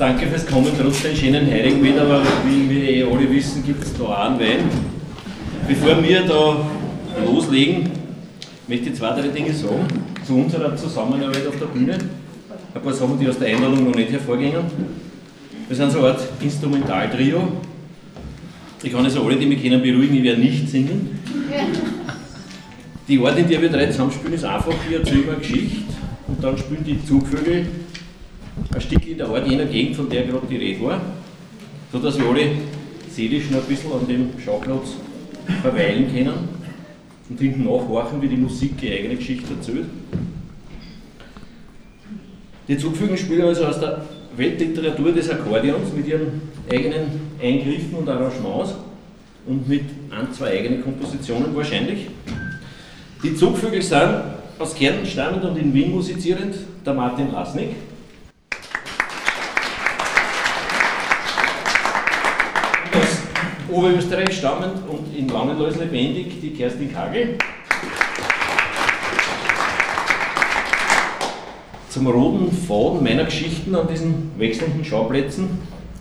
danke fürs Kommen, trotz den schönen heiligen Wetter, aber wie wir eh alle wissen, gibt es da auch einen Wein. Bevor wir da loslegen, möchte ich zwei, drei Dinge sagen zu unserer Zusammenarbeit auf der Bühne. Ein paar Sachen, die aus der Einladung noch nicht hervorgingen. Wir sind so eine Art Instrumentaltrio. Ich kann also alle, die mich kennen, beruhigen, ich werde nicht singen. Die Art, in der wir drei zusammenspielen, ist einfach, wir erzählen eine Geschichte und dann spielen die Zugvögel ein Stück in der Art jener Gegend, von der gerade die Rede war, sodass wir alle seelisch noch ein bisschen an dem Schauplatz verweilen können und hinten nachhorchen, wie die Musik die eigene Geschichte erzählt. Die Zugvögel spielen also aus der Weltliteratur des Akkordeons mit ihren eigenen Eingriffen und Arrangements und mit ein, zwei eigenen Kompositionen wahrscheinlich. Die Zugvögel sind aus Kärnten stammend und in Wien musizierend der Martin Lasnik. Oberösterreich stammend und in Langenlois lebendig die Kerstin Kagel. Zum roten Faden meiner Geschichten an diesen wechselnden Schauplätzen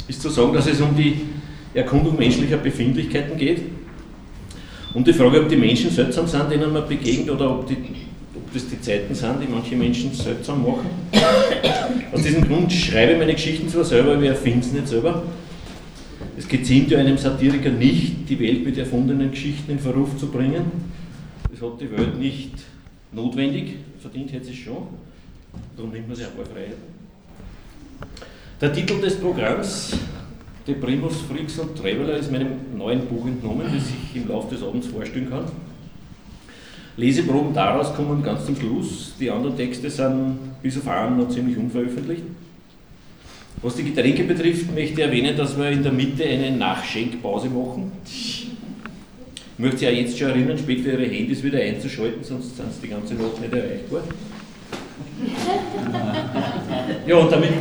ist zu sagen, dass es um die Erkundung menschlicher Befindlichkeiten geht. Um die Frage, ob die Menschen seltsam sind, denen man begegnet, oder ob, die, ob das die Zeiten sind, die manche Menschen seltsam machen. Aus diesem Grund schreibe ich meine Geschichten zwar selber, aber ich erfinde es nicht selber. Es geziemt ja einem Satiriker nicht, die Welt mit erfundenen Geschichten in Verruf zu bringen. Das hat die Welt nicht notwendig, verdient hätte sie es schon. Darum nimmt man sich ein paar Freiheiten. Der Titel des Programms, De Primus, Freaks und Traveler, ist meinem neuen Buch entnommen, das ich im Laufe des Abends vorstellen kann. Leseproben daraus kommen ganz zum Schluss. Die anderen Texte sind bis auf einen noch ziemlich unveröffentlicht. Was die Getränke betrifft, möchte ich erwähnen, dass wir in der Mitte eine Nachschenkpause machen. Ich möchte Sie auch jetzt schon erinnern, später Ihre Handys wieder einzuschalten, sonst sind Sie die ganze Nacht nicht erreichbar. Ja, und damit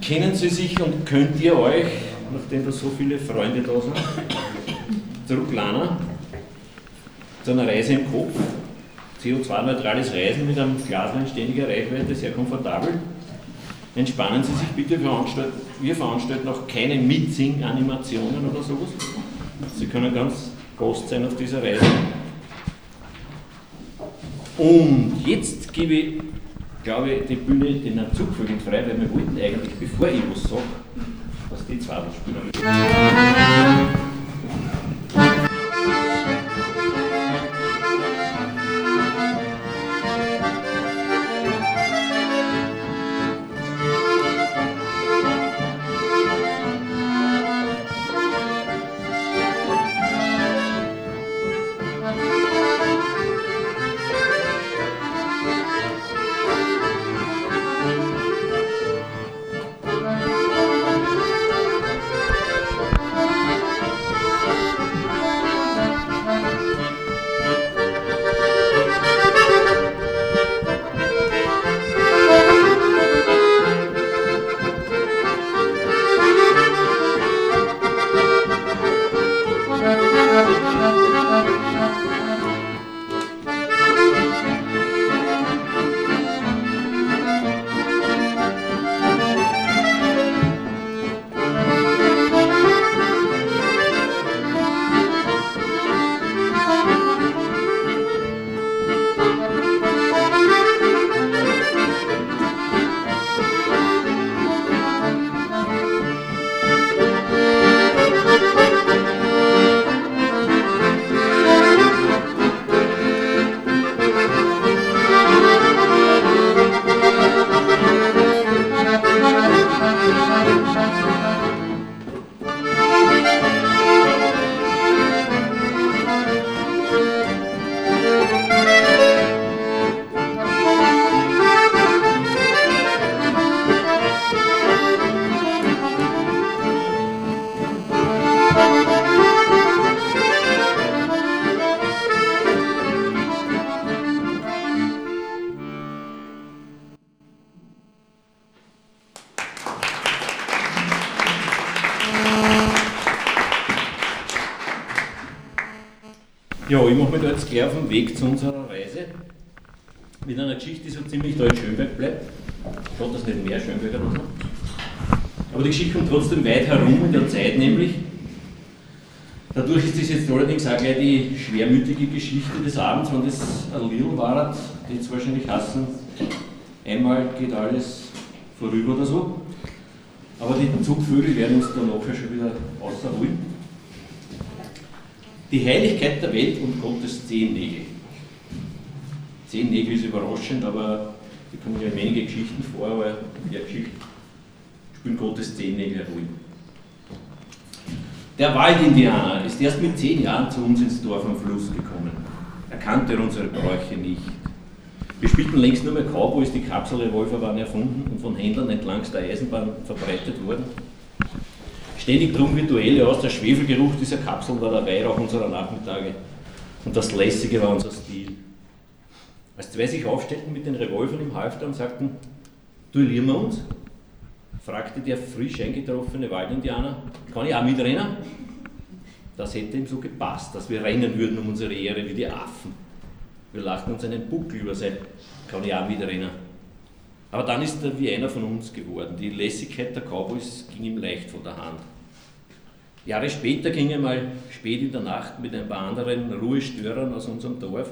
kennen Sie sich und könnt ihr euch, nachdem da so viele Freunde da sind, zurücklernen zu einer Reise im Kopf. CO2-neutrales Reisen mit einem Glas in ständiger Reichweite, sehr komfortabel. Entspannen Sie sich bitte, veranstalten, wir veranstalten auch keine Mitsing-Animationen oder sowas. Sie können ganz Gast sein auf dieser Reise. Und jetzt gebe ich glaube ich, die Bühne den Zugvögeln frei, weil wir wollten eigentlich, bevor ich was sage, dass die zwei spielen. Ja, ich mache mich da jetzt gleich auf den Weg zu unserer Reise mit einer Geschichte, die so ziemlich da Schönberg bleibt. Schaut, dass nicht mehr Schönberger noch sind. Aber die Geschichte kommt trotzdem weit herum in der Zeit, nämlich. Dadurch ist das jetzt allerdings auch gleich die schwermütige Geschichte des Abends, wenn das ein Little war, die jetzt wahrscheinlich hassen, einmal geht alles vorüber oder so. Aber die Zugvögel werden uns dann nachher schon wieder außerholen. Die Heiligkeit der Welt und Gottes Zehennägel. Zehennägel ist überraschend, aber die kommen ja wenige Geschichten vor, aber in der Geschichte spielen Gottes Zehennägel eine Rolle. Der Waldindianer ist erst mit zehn Jahren zu uns ins Dorf am Fluss gekommen. Er kannte unsere Bräuche nicht. Wir spielten längst nur mehr Cowboys, die Kapselrevolver waren erfunden und von Händlern entlang der Eisenbahn verbreitet worden. Ständig trugen wir Duelle aus, der Schwefelgeruch dieser Kapseln war der Weihrauch unserer Nachmittage und das Lässige war unser Stil. Als zwei sich aufstellten mit den Revolvern im Halfter und sagten, duellieren wir uns? fragte der frisch eingetroffene Waldindianer, kann ich auch mitrennen? Das hätte ihm so gepasst, dass wir rennen würden um unsere Ehre wie die Affen. Wir lachten uns einen Buckel über sein, kann ich auch mitrennen. Aber dann ist er wie einer von uns geworden. Die Lässigkeit der Cowboys ging ihm leicht von der Hand. Jahre später ging er mal spät in der Nacht mit ein paar anderen Ruhestörern aus unserem Dorf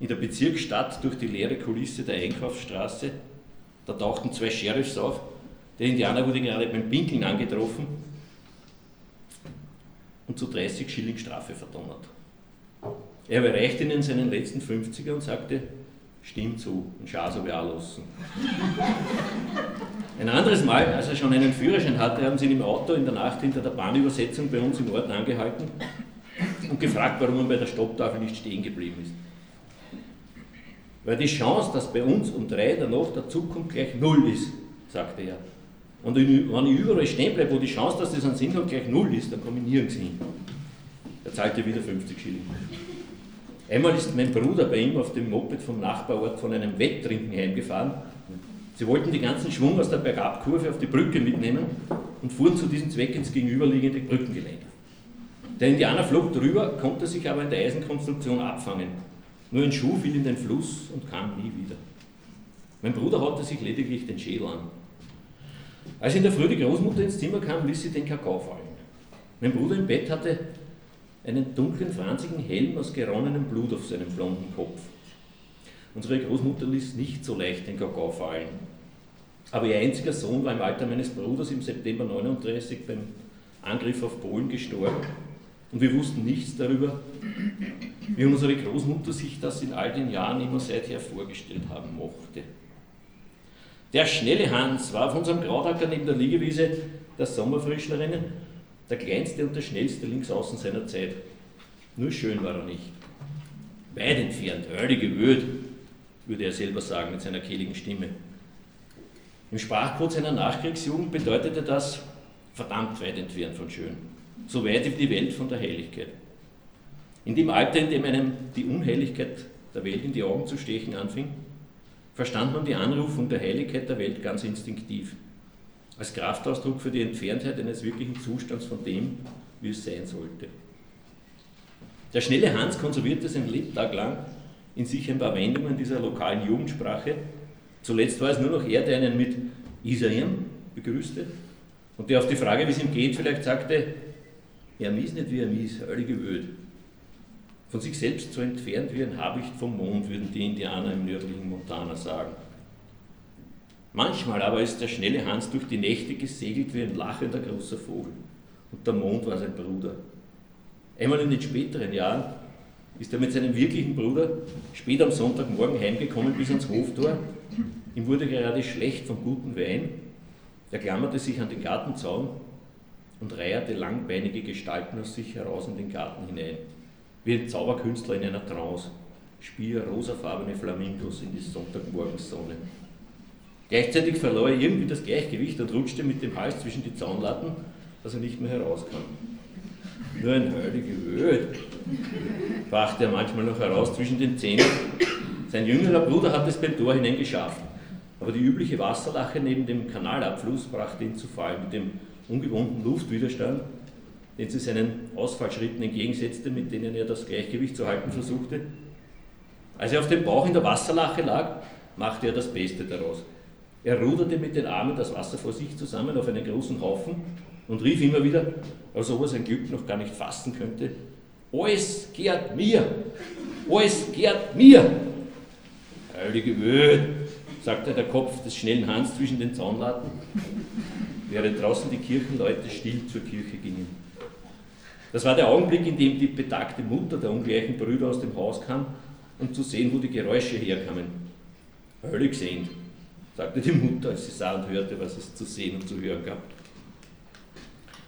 in der Bezirksstadt durch die leere Kulisse der Einkaufsstraße. Da tauchten zwei Sheriffs auf. Der Indianer wurde gerade beim Pinkeln angetroffen und zu 30 Schilling Strafe verdonnert. Er erreichte ihnen seinen letzten 50er und sagte, stimmt zu und schau so wie lassen. Ein anderes Mal, als er schon einen Führerschein hatte, haben sie ihn im Auto in der Nacht hinter der Bahnübersetzung bei uns im Ort angehalten und gefragt, warum er bei der Stopptafel nicht stehen geblieben ist. Weil die Chance, dass bei uns um drei der Nacht der Zug kommt, gleich null ist, sagte er. Und wenn ich überall stehen bleibe, wo die Chance, dass das einen Sinn hat, gleich null ist, dann komme ich nirgends hin. Er zahlte wieder 50 Schilling. Einmal ist mein Bruder bei ihm auf dem Moped vom Nachbarort von einem Wetttrinken heimgefahren. Sie wollten die ganzen Schwung aus der Bergabkurve auf die Brücke mitnehmen und fuhren zu diesem Zweck ins gegenüberliegende Brückengeländer. Der Indianer flog drüber, konnte sich aber in der Eisenkonstruktion abfangen. Nur ein Schuh fiel in den Fluss und kam nie wieder. Mein Bruder haute sich lediglich den Schädel an. Als in der Früh die Großmutter ins Zimmer kam, ließ sie den Kakao fallen. Mein Bruder im Bett hatte einen dunklen, franzigen Helm aus geronnenem Blut auf seinem blonden Kopf. Unsere Großmutter ließ nicht so leicht den Kakao fallen. Aber ihr einziger Sohn war im Alter meines Bruders im September 39 beim Angriff auf Polen gestorben. Und wir wussten nichts darüber, wie unsere Großmutter sich das in all den Jahren immer seither vorgestellt haben mochte. Der schnelle Hans war auf unserem Krautacker neben der Liegewiese der Sommerfrischlerinnen der kleinste und der schnellste Linksaußen seiner Zeit. Nur schön war er nicht. Weit entfernt, heilige Wöd, würde er selber sagen mit seiner kehligen Stimme. Im Sprachcode seiner Nachkriegsjugend bedeutete das verdammt weit entfernt von schön. So weit wie die Welt von der Heiligkeit. In dem Alter, in dem einem die Unheiligkeit der Welt in die Augen zu stechen anfing, verstand man die Anrufung der Heiligkeit der Welt ganz instinktiv als Kraftausdruck für die Entferntheit eines wirklichen Zustands von dem, wie es sein sollte. Der schnelle Hans konservierte sein Lebtag lang in sich ein paar Wendungen dieser lokalen Jugendsprache. Zuletzt war es nur noch er, der einen mit Isaim begrüßte und der auf die Frage, wie es ihm geht, vielleicht sagte, er mies nicht wie er mies, heilige Wöd. Von sich selbst so entfernt wie ein Habicht vom Mond, würden die Indianer im nördlichen Montana sagen. Manchmal aber ist der schnelle Hans durch die Nächte gesegelt wie ein lachender großer Vogel. Und der Mond war sein Bruder. Einmal in den späteren Jahren ist er mit seinem wirklichen Bruder spät am Sonntagmorgen heimgekommen bis ans Hoftor. Ihm wurde gerade schlecht vom guten Wein. Er klammerte sich an den Gartenzaun und reierte langbeinige Gestalten aus sich heraus in den Garten hinein. Wie ein Zauberkünstler in einer Trance spie er rosafarbene Flamingos in die Sonntagmorgensonne. Gleichzeitig verlor er irgendwie das Gleichgewicht und rutschte mit dem Hals zwischen die Zaunlatten, dass er nicht mehr herauskam. Nur ein heilige Öd, brachte er manchmal noch heraus zwischen den Zähnen. Sein jüngerer Bruder hat es beim Tor hinein geschafft, aber die übliche Wasserlache neben dem Kanalabfluss brachte ihn zu Fall mit dem ungewohnten Luftwiderstand, den sie seinen Ausfallschritten entgegensetzte, mit denen er das Gleichgewicht zu halten versuchte. Als er auf dem Bauch in der Wasserlache lag, machte er das Beste daraus. Er ruderte mit den Armen das Wasser vor sich zusammen auf einen großen Haufen und rief immer wieder, als ob er sein Glück noch gar nicht fassen könnte, alles gehört mir, alles gehört mir. Heilige Wöhl, sagte der Kopf des schnellen Hans zwischen den Zaunlatten, während draußen die Kirchenleute still zur Kirche gingen. Das war der Augenblick, in dem die betagte Mutter der ungleichen Brüder aus dem Haus kam, um zu sehen, wo die Geräusche herkamen. Völlig sehend, sagte die Mutter, als sie sah und hörte, was es zu sehen und zu hören gab.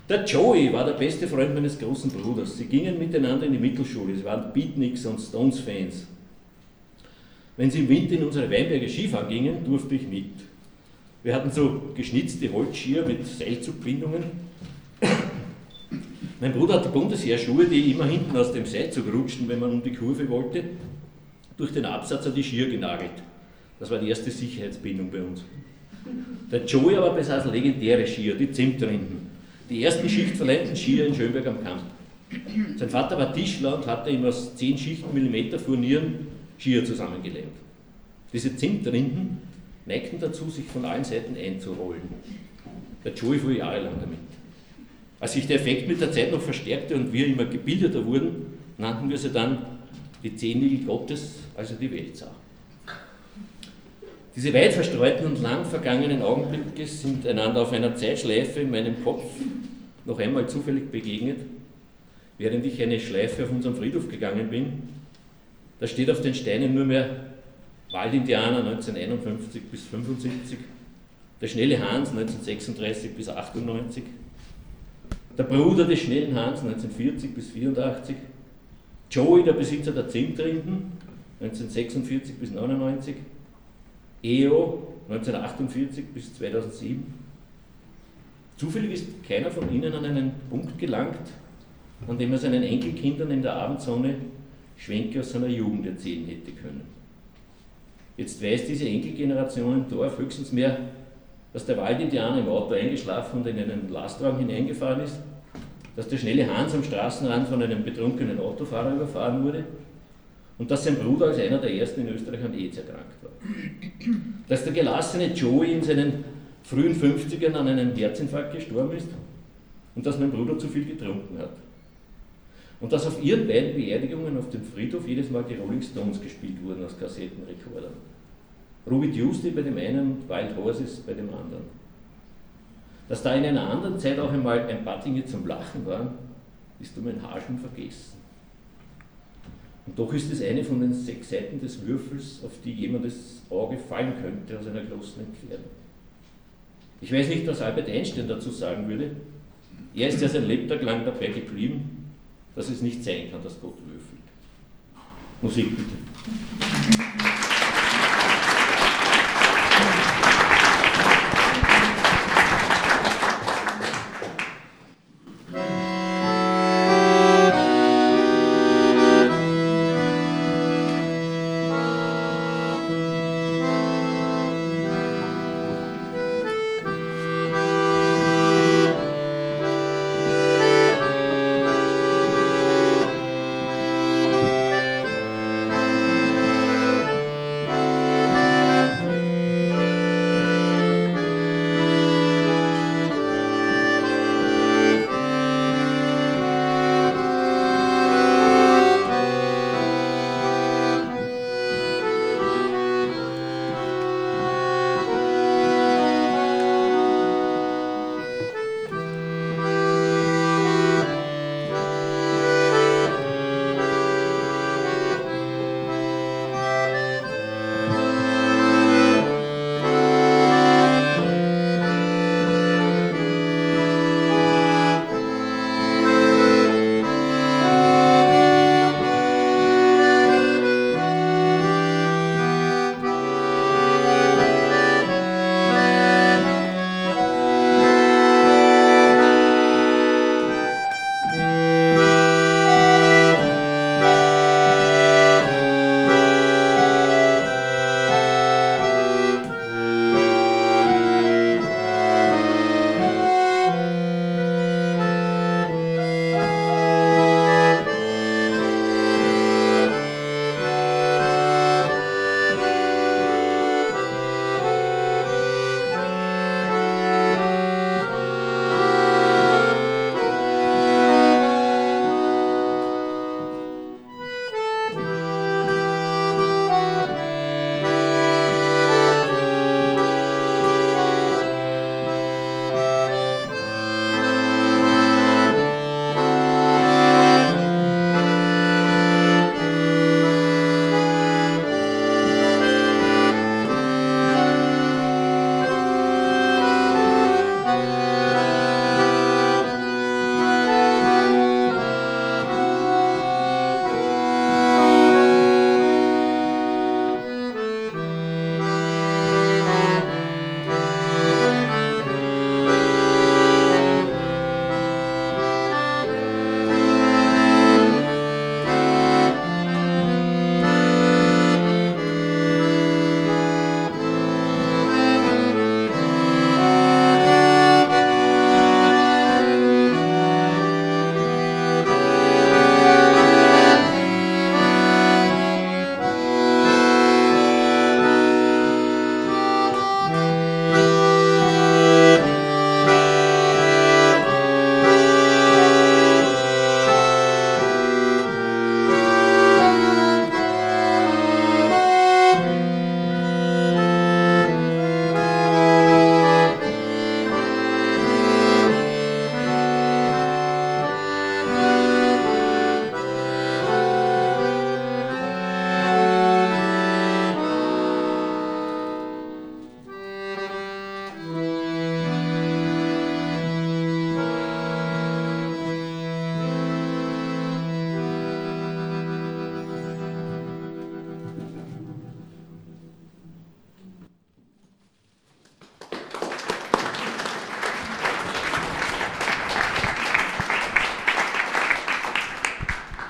Der Joey war der beste Freund meines großen Bruders. Sie gingen miteinander in die Mittelschule. Sie waren Beatniks und Stones-Fans. Wenn sie im Winter in unsere Weinberge Skifahren gingen, durfte ich mit. Wir hatten so geschnitzte Holzskier mit Seilzugbindungen. Mein Bruder hatte Bundesheerschuhe, die immer hinten aus dem Seilzug rutschten, wenn man um die Kurve wollte, durch den Absatz an die Skier genagelt. Das war die erste Sicherheitsbindung bei uns. Der Joey aber besaß legendäre Skier, die Zimtrinden. Die ersten schichtverleihten Skier in Schönberg am Kamp. Sein Vater war Tischler und hatte ihm aus 10 Schichten Millimeter Furnieren Skier zusammengelähmt. Diese Zimtrinden neigten dazu, sich von allen Seiten einzurollen. Der Joey fuhr jahrelang damit. Als sich der Effekt mit der Zeit noch verstärkte und wir immer gebildeter wurden, nannten wir sie dann die Zehennägel Gottes, also die Weltsau. Diese weit verstreuten und lang vergangenen Augenblicke sind einander auf einer Zeitschleife in meinem Kopf noch einmal zufällig begegnet, während ich eine Schleife auf unserem Friedhof gegangen bin. Da steht auf den Steinen nur mehr Waldindianer 1951 bis 1975, der schnelle Hans 1936 bis 1998, der Bruder des schnellen Hans 1940 bis 1984, Joey, der Besitzer der Zimtrinden 1946 bis 1999, EO 1948 bis 2007. Zufällig ist keiner von ihnen an einen Punkt gelangt, an dem er seinen Enkelkindern in der Abendsonne Schwenke aus seiner Jugend erzählen hätte können. Jetzt weiß diese Enkelgeneration im Dorf höchstens mehr, dass der Waldindianer im Auto eingeschlafen und in einen Lastwagen hineingefahren ist, dass der schnelle Hans am Straßenrand von einem betrunkenen Autofahrer überfahren wurde und dass sein Bruder als einer der ersten in Österreich an AIDS erkrankt war. Dass der gelassene Joey in seinen frühen 50ern an einem Herzinfarkt gestorben ist und dass mein Bruder zu viel getrunken hat. Und dass auf ihren beiden Beerdigungen auf dem Friedhof jedes Mal die Rolling Stones gespielt wurden aus Kassettenrekordern. Ruby Tuesday bei dem einen und Wild Horses bei dem anderen. Dass da in einer anderen Zeit auch einmal ein paar Dinge zum Lachen waren, ist um ein Haar vergessen. Und doch ist es eine von den sechs Seiten des Würfels, auf die jemandes Auge fallen könnte aus einer großen Entfernung. Ich weiß nicht, was Albert Einstein dazu sagen würde. Er ist ja sein Lebtag lang dabei geblieben, dass es nicht sein kann, dass Gott würfelt. Musik bitte.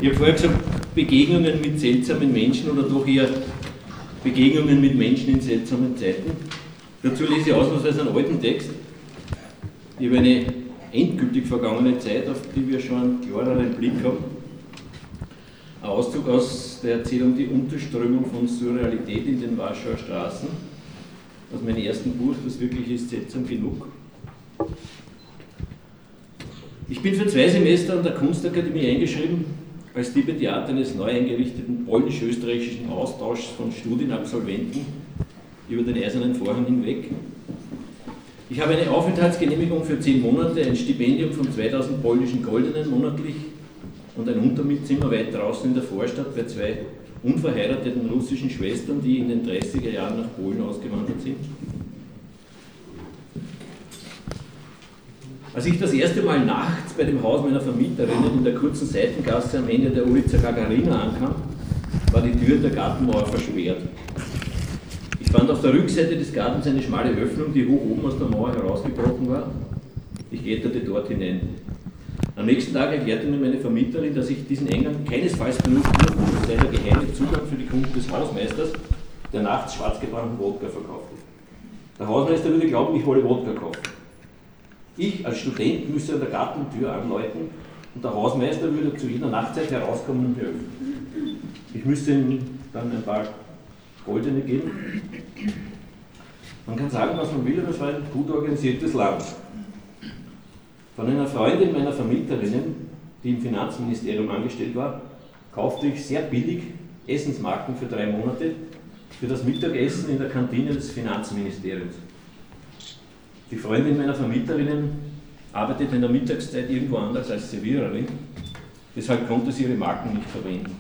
Ich habe vorher gesagt, Begegnungen mit seltsamen Menschen oder doch eher Begegnungen mit Menschen in seltsamen Zeiten. Dazu lese ich ausnahmsweise einen alten Text über eine endgültig vergangene Zeit, auf die wir schon einen klareren Blick haben. Ein Auszug aus der Erzählung Die Unterströmung von Surrealität in den Warschauer Straßen, aus meinem ersten Buch, das wirklich ist seltsam genug. Ich bin für zwei Semester an der Kunstakademie eingeschrieben, als Stipendiat eines neu eingerichteten polnisch-österreichischen Austauschs von Studienabsolventen über den eisernen Vorhang hinweg. Ich habe eine Aufenthaltsgenehmigung für zehn Monate, ein Stipendium von 2000 polnischen Goldenen monatlich und ein Untermietzimmer weit draußen in der Vorstadt bei zwei unverheirateten russischen Schwestern, die in den 30er Jahren nach Polen ausgewandert sind. Als ich das erste Mal nachts bei dem Haus meiner Vermieterinnen in der kurzen Seitengasse am Ende der Ulica Gagarina ankam, war die Tür der Gartenmauer versperrt. Ich fand auf der Rückseite des Gartens eine schmale Öffnung, die hoch oben aus der Mauer herausgebrochen war. Ich kletterte dort hinein. Am nächsten Tag erklärte mir meine Vermieterin, dass ich diesen Eingang keinesfalls benutzen durfte, es sei der geheime Zugang für die Kunden des Hausmeisters, der nachts schwarzgebrannten Wodka verkaufte. Der Hausmeister würde glauben, ich wolle Wodka kaufen. Ich als Student müsse an der Gartentür anläuten und der Hausmeister würde zu jeder Nachtzeit herauskommen und mir öffnen. Ich müsste ihm dann ein paar Goldene geben. Man kann sagen, was man will, aber es war ein gut organisiertes Land. Von einer Freundin meiner Vermieterinnen, die im Finanzministerium angestellt war, kaufte ich sehr billig Essensmarken für drei Monate für das Mittagessen in der Kantine des Finanzministeriums. Die Freundin meiner Vermieterinnen arbeitet in der Mittagszeit irgendwo anders als Serviererin, deshalb konnte sie ihre Marken nicht verwenden.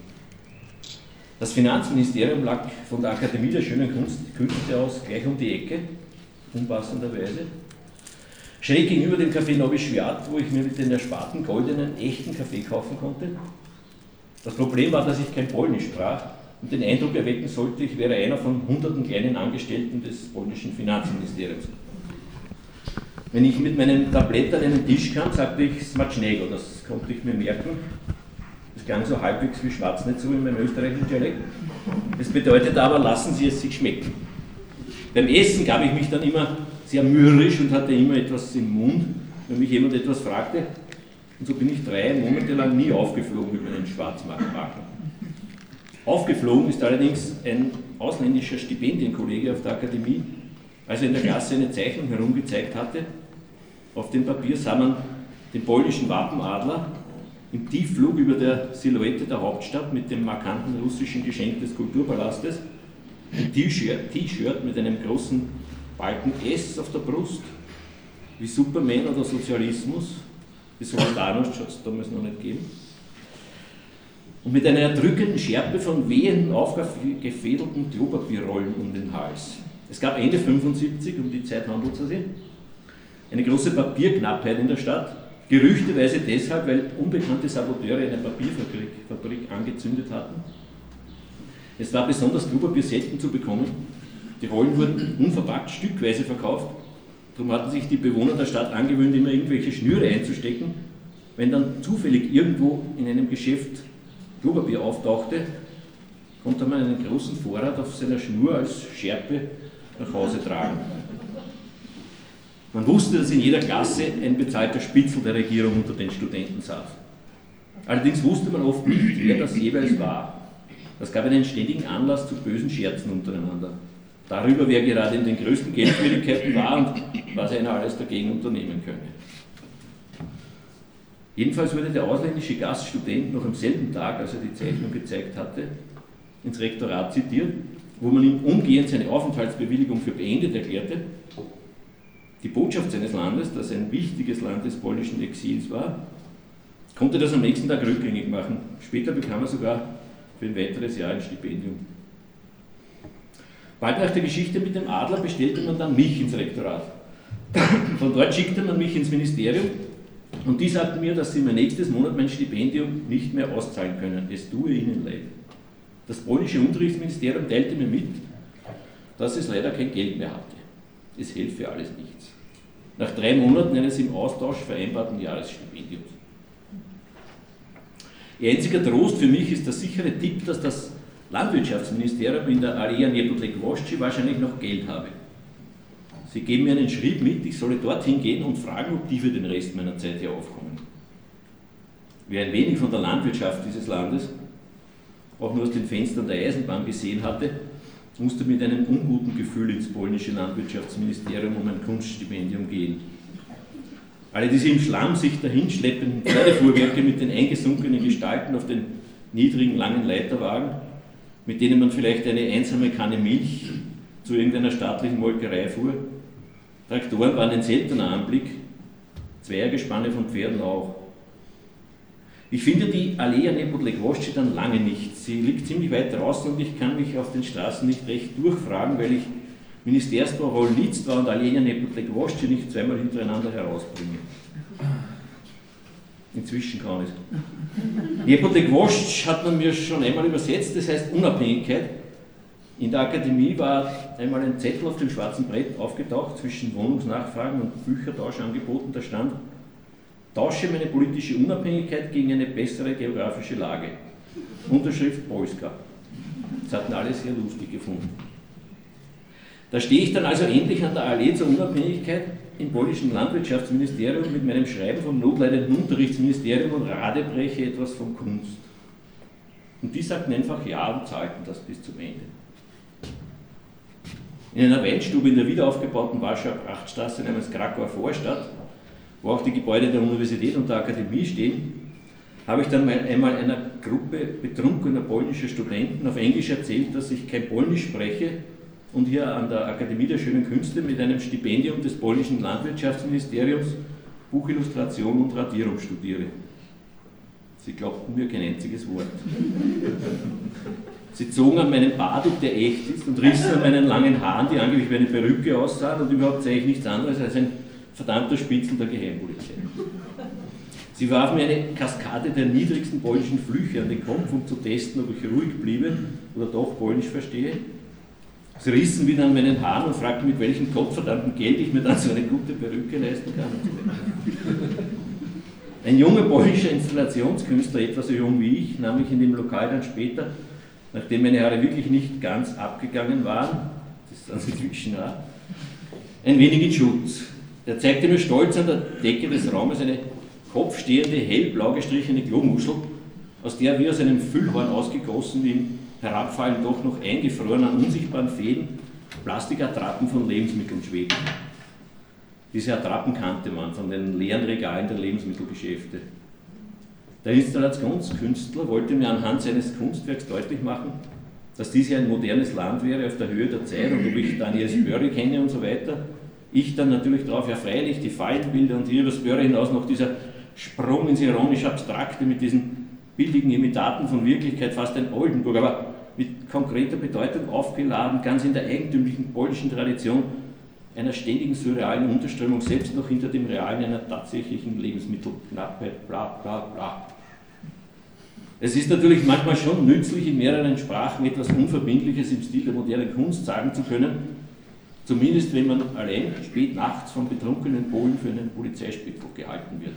Das Finanzministerium lag von der Akademie der Schönen Kunst, Künste aus gleich um die Ecke, unpassenderweise. Schräg gegenüber dem Café Novi Schwert, wo ich mir mit den ersparten goldenen echten Kaffee kaufen konnte. Das Problem war, dass ich kein Polnisch sprach und den Eindruck erwecken sollte, ich wäre einer von hunderten kleinen Angestellten des polnischen Finanzministeriums. Wenn ich mit meinem Tablett an einen Tisch kam, sagte ich Smacznego, das konnte ich mir merken. Das klang so halbwegs wie Schwarznetz so in meinem österreichischen Dialekt. Das bedeutet aber, lassen Sie es sich schmecken. Beim Essen gab ich mich dann immer sehr mürrisch und hatte immer etwas im Mund, wenn mich jemand etwas fragte. Und so bin ich drei Monate lang nie aufgeflogen mit meinen Schwarzmarktmarken. Aufgeflogen ist allerdings ein ausländischer Stipendienkollege auf der Akademie, als er in der Klasse eine Zeichnung herumgezeigt hatte auf dem Papier sah man den polnischen Wappenadler im Tiefflug über der Silhouette der Hauptstadt mit dem markanten russischen Geschenk des Kulturpalastes, ein T-Shirt mit einem großen Balken S auf der Brust, wie Superman oder Sozialismus, die Soldanos hat es damals noch nicht gegeben, und mit einer erdrückenden Schärpe von wehenden, aufgefädelten Klopapierrollen um den Hals. Es gab Ende 75, um die Zeit handelt es sich, eine große Papierknappheit in der Stadt. Gerüchteweise deshalb, weil unbekannte Saboteure eine Papierfabrik Fabrik angezündet hatten. Es war besonders Klopapier selten zu bekommen. Die Rollen wurden unverpackt stückweise verkauft. Darum hatten sich die Bewohner der Stadt angewöhnt, immer irgendwelche Schnüre einzustecken. Wenn dann zufällig irgendwo in einem Geschäft Klopapier auftauchte, konnte man einen großen Vorrat auf seiner Schnur als Schärpe nach Hause tragen. Man wusste, dass in jeder Klasse ein bezahlter Spitzel der Regierung unter den Studenten saß. Allerdings wusste man oft nicht, wer das jeweils war. Das gab einen ständigen Anlass zu bösen Scherzen untereinander. Darüber, wer gerade in den größten Geldschwierigkeiten war und was einer alles dagegen unternehmen könne. Jedenfalls wurde der ausländische Gaststudent noch am selben Tag, als er die Zeichnung gezeigt hatte, ins Rektorat zitiert, wo man ihm umgehend seine Aufenthaltsbewilligung für beendet erklärte die Botschaft seines Landes, das ein wichtiges Land des polnischen Exils war, konnte das am nächsten Tag rückgängig machen. Später bekam er sogar für ein weiteres Jahr ein Stipendium. Bald nach der Geschichte mit dem Adler bestellte man dann mich ins Rektorat. Von dort schickte man mich ins Ministerium und die sagten mir, dass sie mir nächstes Monat mein Stipendium nicht mehr auszahlen können. Es tue ihnen leid. Das polnische Unterrichtsministerium teilte mir mit, dass es leider kein Geld mehr hatte es helfe alles nichts. Nach drei Monaten eines im Austausch vereinbarten Jahresstipendiums. Ihr einziger Trost für mich ist der sichere Tipp, dass das Landwirtschaftsministerium in der Alea Nebodlek-Woschi wahrscheinlich noch Geld habe. Sie geben mir einen Schritt mit, ich solle dorthin gehen und fragen, ob die für den Rest meiner Zeit hier aufkommen. Wer ein wenig von der Landwirtschaft dieses Landes auch nur aus den Fenstern der Eisenbahn gesehen hatte, musste mit einem unguten Gefühl ins polnische Landwirtschaftsministerium um ein Kunststipendium gehen. Alle diese im Schlamm sich dahinschleppenden Pferdefuhrwerke mit den eingesunkenen Gestalten auf den niedrigen, langen Leiterwagen, mit denen man vielleicht eine einsame Kanne Milch zu irgendeiner staatlichen Molkerei fuhr. Traktoren waren ein seltener Anblick, Zweiergespanne von Pferden auch. Ich finde die Alea Nepodlegwoschi dann lange nicht. Sie liegt ziemlich weit draußen und ich kann mich auf den Straßen nicht recht durchfragen, weil ich Ministerstvo Rolnictva und Alea Nepodlegwoschi nicht zweimal hintereinander herausbringe. Inzwischen kann ich es. Nepodlegwoschi hat man mir schon einmal übersetzt, das heißt Unabhängigkeit. In der Akademie war einmal ein Zettel auf dem schwarzen Brett aufgetaucht zwischen Wohnungsnachfragen und Büchertauschangeboten. Da stand Tausche meine politische Unabhängigkeit gegen eine bessere geografische Lage. Unterschrift Polska. Das hatten alle sehr lustig gefunden. Da stehe ich dann also endlich an der Allee zur Unabhängigkeit im polnischen Landwirtschaftsministerium mit meinem Schreiben vom notleidenden Unterrichtsministerium und radebreche etwas von Kunst. Und die sagten einfach ja und zahlten das bis zum Ende. In einer Weinstube in der wiederaufgebauten Warschauer Prachtstraße namens Krakauer Vorstadt wo auch die Gebäude der Universität und der Akademie stehen, habe ich dann mal einmal einer Gruppe betrunkener polnischer Studenten auf Englisch erzählt, dass ich kein Polnisch spreche und hier an der Akademie der Schönen Künste mit einem Stipendium des polnischen Landwirtschaftsministeriums Buchillustration und Radierung studiere. Sie glaubten mir kein einziges Wort. Sie zogen an meinem Bart, der echt ist, und rissen an meinen langen Haaren, die angeblich wie eine Perücke aussahen, und überhaupt zeige ich nichts anderes als ein verdammter Spitzel der Geheimpolizei. Sie warfen mir eine Kaskade der niedrigsten polnischen Flüche an den Kopf, um zu testen, ob ich ruhig bliebe oder doch polnisch verstehe. Sie rissen wieder an meinen Haaren und fragten, mit welchem gottverdammten Geld ich mir dann so eine gute Perücke leisten kann. Ein junger polnischer Installationskünstler, etwas so jung wie ich, nahm mich in dem Lokal dann später, nachdem meine Haare wirklich nicht ganz abgegangen waren, das ist dann inzwischen auch, ein wenig in Schutz. Er zeigte mir stolz an der Decke des Raumes eine kopfstehende, hellblau gestrichene Klomuschel, aus der wie aus einem Füllhorn ausgegossen, im Herabfallen doch noch eingefroren an unsichtbaren Fäden, Plastikattrappen von Lebensmitteln schwebten. Diese Attrappen kannte man von den leeren Regalen der Lebensmittelgeschäfte. Der Installationskünstler wollte mir anhand seines Kunstwerks deutlich machen, dass dies hier ein modernes Land wäre auf der Höhe der Zeit und ob ich Daniel Spörri kenne und so weiter. Ich dann natürlich darauf, ja freilich, die Fallenbilder und hier über Spöre hinaus noch dieser Sprung ins ironisch Abstrakte mit diesen billigen Imitaten von Wirklichkeit, fast ein Oldenburg, aber mit konkreter Bedeutung aufgeladen, ganz in der eigentümlichen polnischen Tradition einer ständigen surrealen Unterströmung, selbst noch hinter dem Realen einer tatsächlichen Lebensmittelknappheit, bla bla bla. Es ist natürlich manchmal schon nützlich, in mehreren Sprachen etwas Unverbindliches im Stil der modernen Kunst sagen zu können, Zumindest wenn man allein spät nachts von betrunkenen Polen für einen Polizeispitzel gehalten wird.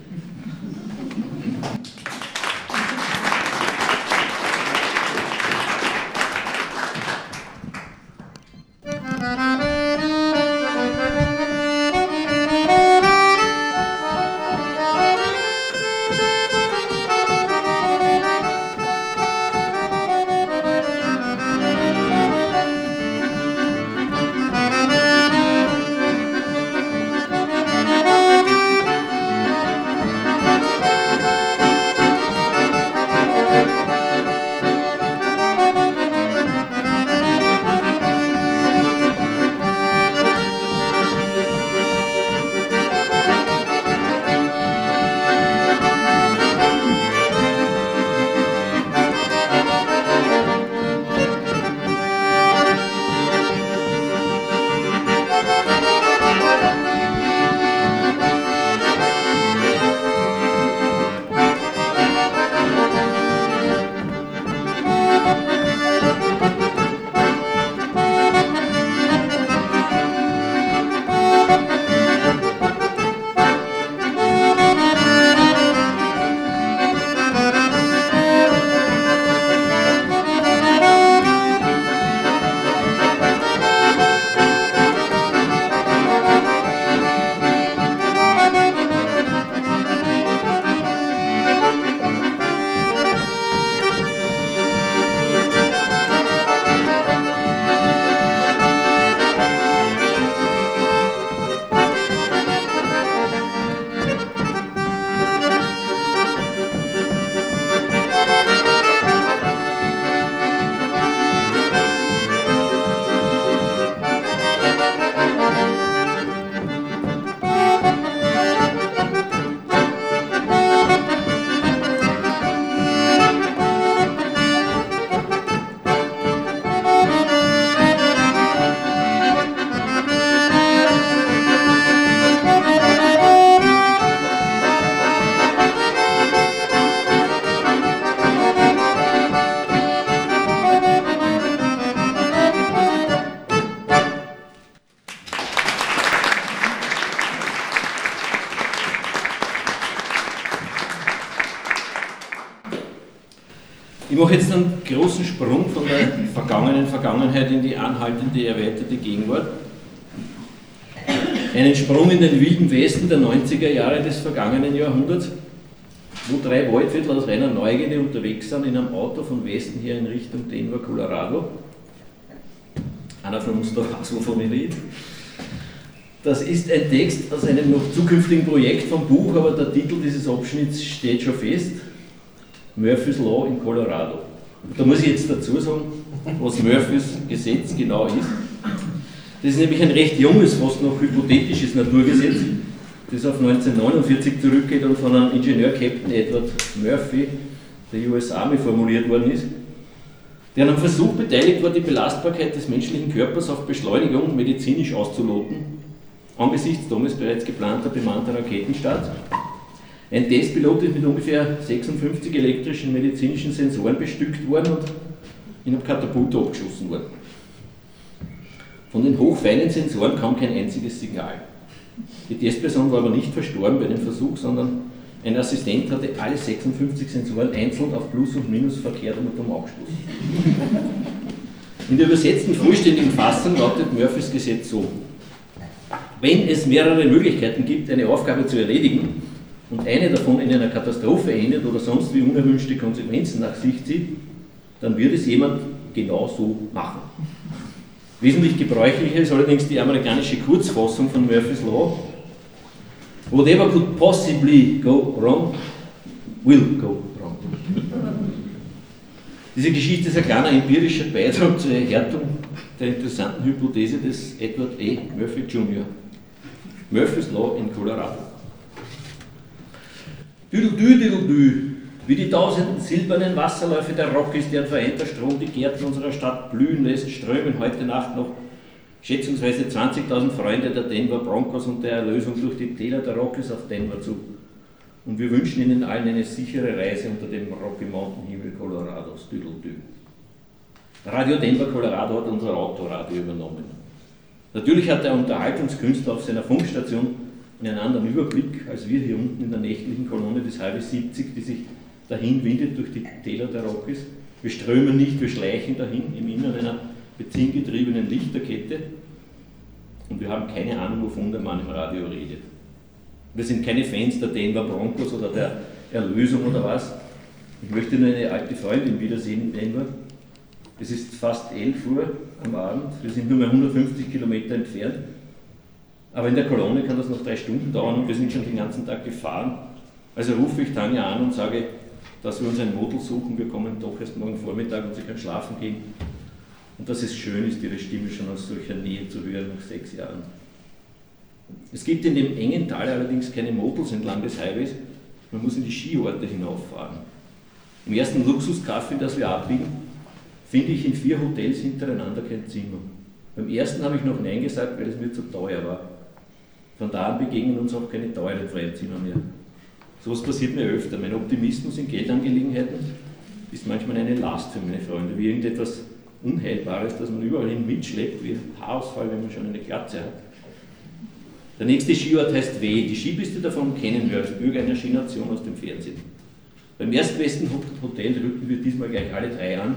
Vergangenheit in die anhaltende, erweiterte Gegenwart. Einen Sprung in den wilden Westen der 90er Jahre des vergangenen Jahrhunderts, wo drei Waldviertel aus reiner Neugierde unterwegs sind in einem Auto von Westen her in Richtung Denver, Colorado. Einer von uns weiß, wovon ich rede. Das ist ein Text aus einem noch zukünftigen Projekt vom Buch, aber der Titel dieses Abschnitts steht schon fest. Murphy's Law in Colorado. Da muss ich jetzt dazu sagen, was Murphys Gesetz genau ist. Das ist nämlich ein recht junges, fast noch hypothetisches Naturgesetz, das auf 1949 zurückgeht und von einem Ingenieur Captain Edward Murphy der US Army formuliert worden ist, der an einem Versuch beteiligt war, die Belastbarkeit des menschlichen Körpers auf Beschleunigung medizinisch auszuloten, angesichts damals bereits geplanter bemannter Raketenstarts. Ein Testpilot ist mit ungefähr 56 elektrischen medizinischen Sensoren bestückt worden und in einem Katapult abgeschossen worden. Von den hochfeinen Sensoren kam kein einziges Signal. Die Testperson war aber nicht verstorben bei dem Versuch, sondern ein Assistent hatte alle 56 Sensoren einzeln auf Plus und Minus verkehrt und unterm Aufstoß. In der übersetzten vollständigen Fassung lautet Murphys Gesetz so. Wenn es mehrere Möglichkeiten gibt, eine Aufgabe zu erledigen, und eine davon in einer Katastrophe endet oder sonst wie unerwünschte Konsequenzen nach sich zieht, dann wird es jemand genau so machen. Wesentlich gebräuchlicher ist allerdings die amerikanische Kurzfassung von Murphy's Law. Whatever could possibly go wrong, will go wrong. Diese Geschichte ist ein kleiner empirischer Beitrag zur Erhärtung der interessanten Hypothese des Edward A. Murphy Jr. Murphy's Law in Colorado. Düdeldü, düdeldü, wie die tausenden silbernen Wasserläufe der Rockies, deren vereinter Strom die Gärten unserer Stadt blühen lässt, strömen heute Nacht noch schätzungsweise 20.000 Freunde der Denver Broncos und der Erlösung durch die Täler der Rockies auf Denver zu. Und wir wünschen Ihnen allen eine sichere Reise unter dem Rocky Mountain Himmel Colorados. Düdeldü. Radio Denver Colorado hat unser Autoradio übernommen. Natürlich hat der Unterhaltungskünstler auf seiner Funkstation einen anderen Überblick als wir hier unten in der nächtlichen Kolonne des Highway 70, die sich dahin windet durch die Täler der Rockies. Wir strömen nicht, wir schleichen dahin im Innern einer benzingetriebenen Lichterkette und wir haben keine Ahnung, wovon der Mann im Radio redet. Wir sind keine Fans der Denver Broncos oder der Erlösung oder was. Ich möchte nur eine alte Freundin wiedersehen in Denver. Es ist fast 11 Uhr am Abend, wir sind nur mehr 150 Kilometer entfernt aber in der Kolonne kann das noch drei Stunden dauern und wir sind schon den ganzen Tag gefahren. Also rufe ich Tanja an und sage, dass wir uns ein Model suchen, wir kommen doch erst morgen Vormittag und sie kann schlafen gehen. Und dass es schön ist, ihre Stimme schon aus solcher Nähe zu hören nach sechs Jahren. Es gibt in dem engen Tal allerdings keine Motels entlang des Highways, man muss in die Skiorte hinauffahren. Im ersten Luxuscafé, das wir abbiegen, finde ich in vier Hotels hintereinander kein Zimmer. Beim ersten habe ich noch Nein gesagt, weil es mir zu teuer war. Von da an begegnen uns auch keine teuren Fremdzimmer mehr. So etwas passiert mir öfter. Mein Optimismus in Geldangelegenheiten ist manchmal eine Last für meine Freunde, wie irgendetwas Unheilbares, das man überall hin mitschleppt, wie Haarausfall, wenn man schon eine Glatze hat. Der nächste Skiort heißt W. Die Skipiste davon kennen wir als Bürger einer Skination aus dem Fernsehen. Beim erstbesten Hotel rücken wir diesmal gleich alle drei an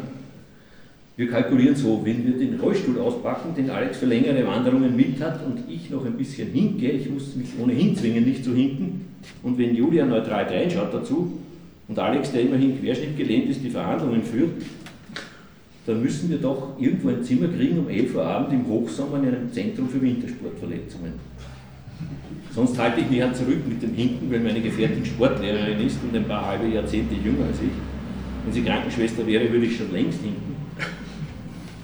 wir kalkulieren so, wenn wir den Rollstuhl auspacken, den Alex für längere Wanderungen mit hat und ich noch ein bisschen hinke, ich muss mich ohnehin zwingen, nicht zu hinken, und wenn Julia neutral reinschaut dazu und Alex, der immerhin Querschnitt gelähmt ist, die Verhandlungen führt, dann müssen wir doch irgendwo ein Zimmer kriegen um 11 Uhr Abend im Hochsommer in einem Zentrum für Wintersportverletzungen. Sonst halte ich mich ja zurück mit dem Hinken, weil meine Gefährtin Sportlehrerin ist und ein paar halbe Jahrzehnte jünger als ich. Wenn sie Krankenschwester wäre, würde ich schon längst hinken.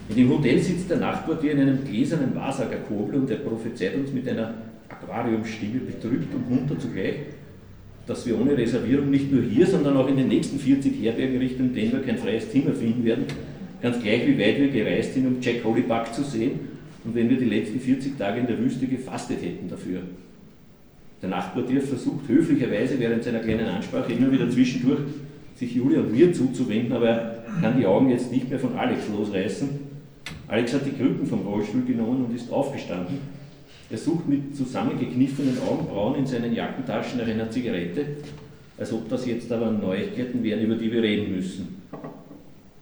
In dem Hotel sitzt der Nachtportier in einem gläsernen Wahrsagerkobel und er prophezeit uns mit einer Aquariumstimme betrübt und munter zugleich, dass wir ohne Reservierung nicht nur hier, sondern auch in den nächsten 40 Herbergen Richtung Denver kein freies Zimmer finden werden, ganz gleich wie weit wir gereist sind, um Jack Holybuck zu sehen und wenn wir die letzten 40 Tage in der Wüste gefastet hätten dafür. Der Nachtportier versucht höflicherweise während seiner kleinen Ansprache immer wieder zwischendurch sich Julia und mir zuzuwenden, aber er kann die Augen jetzt nicht mehr von Alex losreißen Alex hat die Krücken vom Rollstuhl genommen und ist aufgestanden. Er sucht mit zusammengekniffenen Augenbrauen in seinen Jackentaschen nach einer Zigarette, als ob das jetzt aber Neuigkeiten wären, über die wir reden müssen.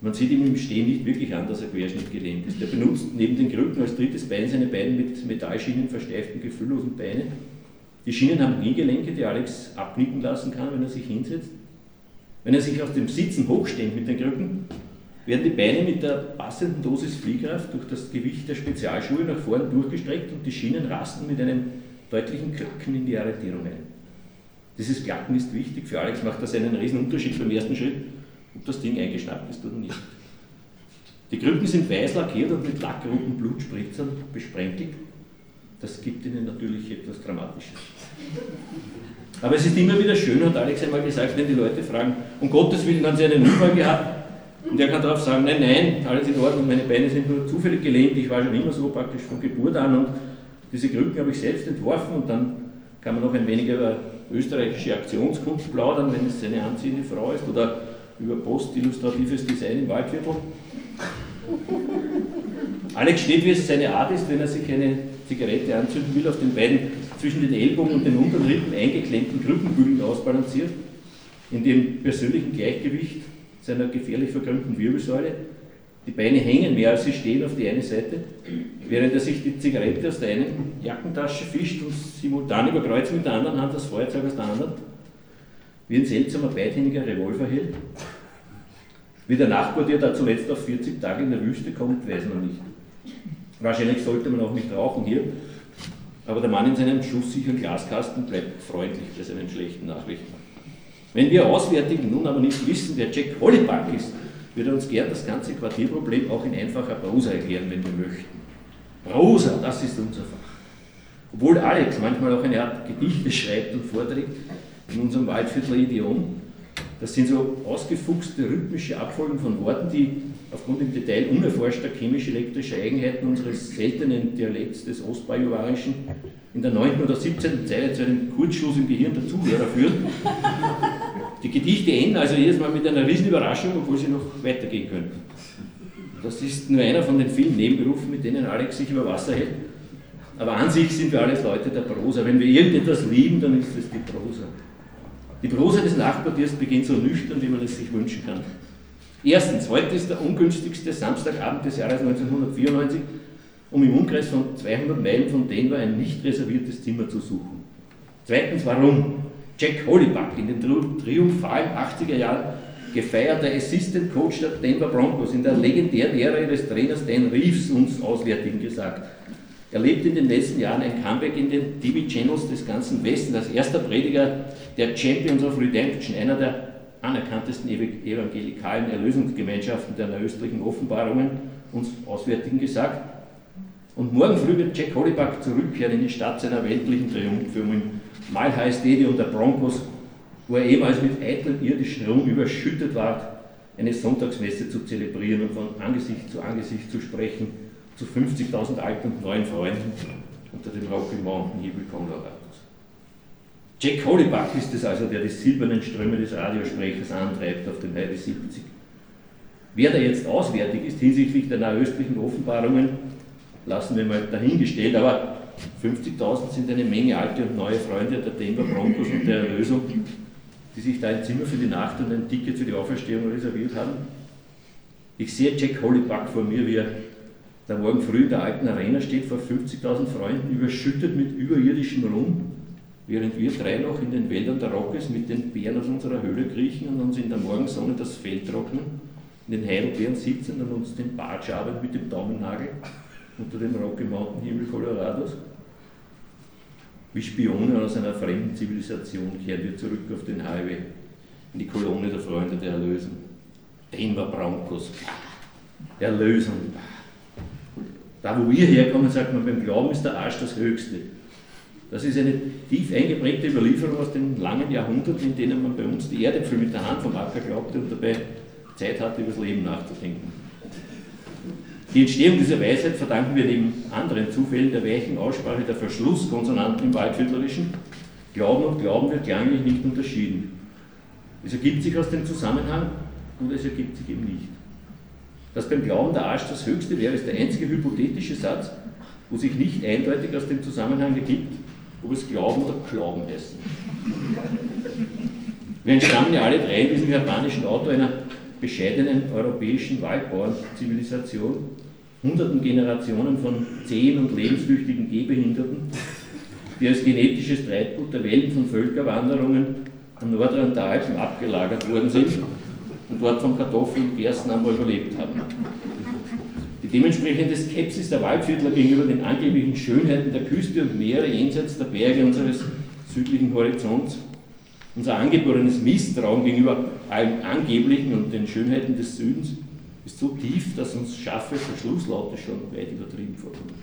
Man sieht ihm im Stehen nicht wirklich an, dass er querschnittgelähmt ist. Er benutzt neben den Krücken als drittes Bein seine beiden mit Metallschienen versteiften, gefühllosen Beine. Die Schienen haben Kniegelenke, die Alex abknicken lassen kann, wenn er sich hinsetzt. Wenn er sich aus dem Sitzen hochstemmt mit den Krücken, werden die Beine mit der passenden Dosis Fliehkraft durch das Gewicht der Spezialschuhe nach vorn durchgestreckt und die Schienen rasten mit einem deutlichen Klacken in die Arretierung ein. Dieses Klacken ist wichtig, für Alex macht das einen riesen Unterschied beim ersten Schritt, ob das Ding eingeschnappt ist oder nicht. Die Krücken sind weiß lackiert und mit lackroten Blutspritzern besprenkelt. Das gibt ihnen natürlich etwas Dramatisches. Aber es ist immer wieder schön, hat Alex einmal gesagt, wenn die Leute fragen, um Gottes Willen haben sie einen Unfall gehabt, und er kann darauf sagen, nein, nein, alles in Ordnung, meine Beine sind nur zufällig gelähmt, ich war schon immer so praktisch von Geburt an und diese Krücken habe ich selbst entworfen und dann kann man noch ein wenig über österreichische Aktionskunst plaudern, wenn es seine anziehende Frau ist oder über postillustratives Design im Waldviertel. Alex steht, wie es seine Art ist, wenn er sich eine Zigarette anzünden will, auf den beiden zwischen den Ellbogen und den unteren Rippen eingeklemmten Krückenbügeln ausbalanciert, in dem persönlichen Gleichgewicht seiner gefährlich verkrümmten Wirbelsäule. Die Beine hängen mehr als sie stehen auf die eine Seite, während er sich die Zigarette aus der einen Jackentasche fischt und simultan überkreuzt mit der anderen Hand das Feuerzeug aus der anderen, wie ein seltsamer beidhändiger Revolver hält. Wie der Nachbar, der da zuletzt auf 40 Tage in der Wüste kommt, weiß man nicht. Wahrscheinlich sollte man auch nicht rauchen hier, aber der Mann in seinem schusssicheren Glaskasten bleibt freundlich bei seinen schlechten Nachrichten. Wenn wir Auswärtigen nun aber nicht wissen, wer Jack Hollyback ist, wird er uns gern das ganze Quartierproblem auch in einfacher Prosa erklären, wenn wir möchten. Prosa, das ist unser Fach. Obwohl Alex manchmal auch eine Art Gedichte schreibt und vorträgt in unserem Waldviertler Idiom, das sind so ausgefuchste rhythmische Abfolgen von Worten, die aufgrund im Detail unerforschter chemisch-elektrischer Eigenheiten unseres seltenen Dialekts des Ostbajuwarischen in der 9. oder 17. Zeile zu einem Kurzschluss im Gehirn der Zuhörer führen. Die Gedichte enden also jedes Mal mit einer riesen Überraschung, obwohl sie noch weitergehen können. Das ist nur einer von den vielen Nebenberufen, mit denen Alex sich über Wasser hält. Aber an sich sind wir alles Leute der Prosa. Wenn wir irgendetwas lieben, dann ist es die Prosa. Die Prosa des Nachbartiers beginnt so nüchtern, wie man es sich wünschen kann. Erstens, heute ist der ungünstigste Samstagabend des Jahres 1994, um im Umkreis von 200 Meilen von Denver ein nicht reserviertes Zimmer zu suchen. Zweitens, warum? Jack Hollybuck in den triumphalen 80er Jahren gefeierter Assistant Coach der Denver Broncos in der legendären Ära ihres Trainers Dan Reeves uns Auswärtigen gesagt. Er lebt in den letzten Jahren ein Comeback in den TV-Channels des ganzen Westens als erster Prediger der Champions of Redemption, einer der anerkanntesten evangelikalen Erlösungsgemeinschaften der östlichen Offenbarungen, uns Auswärtigen gesagt. Und morgen früh wird Jack Hollybuck zurückkehren in die Stadt seiner weltlichen Triumphe, um Mile High Stadium der Broncos, wo er ehemals mit eitlem irdischen Ruhm überschüttet war, eine Sonntagsmesse zu zelebrieren und von Angesicht zu Angesicht zu sprechen, zu 50.000 alten und neuen Freunden unter dem Rocky Mountain Hebel Colorados. Jack Hollybuck ist es also, der die silbernen Ströme des Radiosprechers antreibt auf den Highway 70. Wer da jetzt auswärtig ist hinsichtlich der nahöstlichen Offenbarungen, lassen wir mal dahingestellt, aber 50.000 sind eine Menge alte und neue Freunde der Denver Broncos und der Erlösung, die sich da ein Zimmer für die Nacht und ein Ticket für die Auferstehung reserviert haben. Ich sehe Jack Hollybuck vor mir, wie er da morgen früh in der alten Arena steht, vor 50.000 Freunden, überschüttet mit überirdischem Ruhm, während wir drei noch in den Wäldern der Rockies mit den Bären aus unserer Höhle kriechen und uns in der Morgensonne das Fell trocknen, in den Heidelbeeren sitzen und uns den Bart schaben mit dem Daumennagel unter dem Rocky Mountain Himmel Colorados. Wie Spione aus einer fremden Zivilisation kehren wir zurück auf den Highway, in die Kolonne der Freunde der Erlösung. Denver Broncos, Erlösung. Da, wo wir herkommen, sagt man, beim Glauben ist der Arsch das Höchste. Das ist eine tief eingeprägte Überlieferung aus den langen Jahrhunderten, in denen man bei uns die Erdäpfel mit der Hand vom Acker glaubte und dabei Zeit hatte, über das Leben nachzudenken. Die Entstehung dieser Weisheit verdanken wir neben anderen Zufällen der weichen Aussprache der Verschlusskonsonanten im Waldviertlerischen. Glauben und Glauben wird klanglich nicht unterschieden. Es ergibt sich aus dem Zusammenhang und es ergibt sich eben nicht. Dass beim Glauben der Arsch das Höchste wäre, ist der einzige hypothetische Satz, wo sich nicht eindeutig aus dem Zusammenhang ergibt, ob es Glauben oder Glauben heißen. Wir entstammen ja alle drei in diesem japanischen Auto einer bescheidenen europäischen Waldbauernzivilisation, hunderten Generationen von zähen und lebenstüchtigen Gehbehinderten, die als genetisches Treibgut der Wellen von Völkerwanderungen am Nordrand der Alpen abgelagert worden sind und dort von Kartoffeln und Gerstenanbau überlebt haben. Die dementsprechende Skepsis der Waldviertler gegenüber den angeblichen Schönheiten der Küste und Meere jenseits der Berge unseres südlichen Horizonts, unser angeborenes Misstrauen gegenüber allen angeblichen und den Schönheiten des Südens ist so tief, dass uns scharfe Verschlusslaute schon weit übertrieben vorkommen.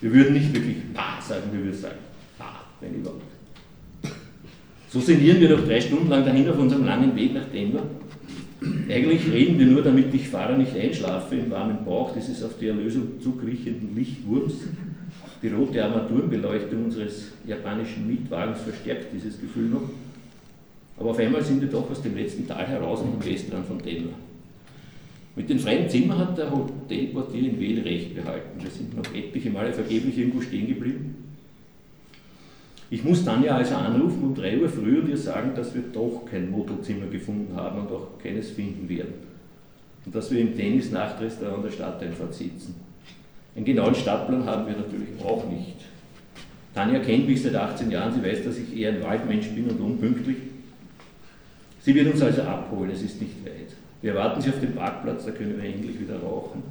Wir würden nicht wirklich Bah sagen, wir würden sagen Bah, wenn überhaupt. So sinnieren wir noch drei Stunden lang dahin auf unserem langen Weg nach Denver. Eigentlich reden wir nur, damit ich Fahrer nicht einschlafe im warmen Bauch dieses auf die Erlösung zugriechenden Lichtwurms. Die rote Armaturenbeleuchtung unseres japanischen Mietwagens verstärkt dieses Gefühl noch. Aber auf einmal sind wir doch aus dem letzten Tal heraus und am Westrand von Denver. Mit den freien Zimmern hat der Hotelportier in Wähl recht behalten. Wir sind noch etliche Male vergeblich irgendwo stehen geblieben. Ich muss dann ja also anrufen um 3 Uhr früh und ihr sagen, dass wir doch kein Motelzimmer gefunden haben und auch keines finden werden. Und dass wir im Tennis-Nachtrestaurant der Stadteinfahrt sitzen. Einen genauen Stadtplan haben wir natürlich auch nicht. Tanja kennt mich seit 18 Jahren, sie weiß, dass ich eher ein Waldmensch bin und unpünktlich. Sie wird uns also abholen, es ist nicht weit. Wir warten sie auf dem Parkplatz, da können wir endlich wieder rauchen.